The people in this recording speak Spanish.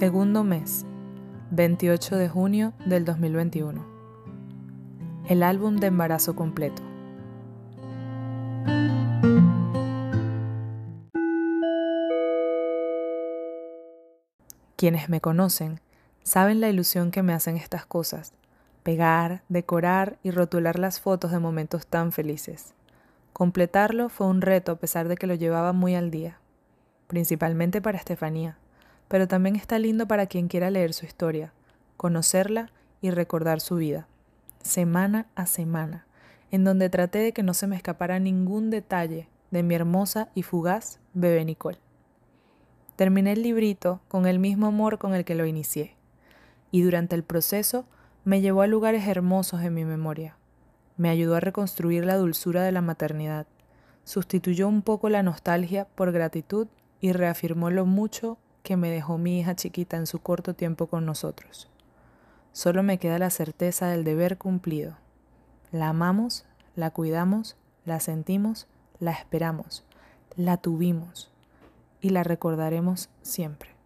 Segundo mes, 28 de junio del 2021. El álbum de embarazo completo. Quienes me conocen saben la ilusión que me hacen estas cosas, pegar, decorar y rotular las fotos de momentos tan felices. Completarlo fue un reto a pesar de que lo llevaba muy al día, principalmente para Estefanía pero también está lindo para quien quiera leer su historia, conocerla y recordar su vida, semana a semana, en donde traté de que no se me escapara ningún detalle de mi hermosa y fugaz bebé Nicole. Terminé el librito con el mismo amor con el que lo inicié, y durante el proceso me llevó a lugares hermosos en mi memoria. Me ayudó a reconstruir la dulzura de la maternidad, sustituyó un poco la nostalgia por gratitud y reafirmó lo mucho que me dejó mi hija chiquita en su corto tiempo con nosotros. Solo me queda la certeza del deber cumplido. La amamos, la cuidamos, la sentimos, la esperamos, la tuvimos y la recordaremos siempre.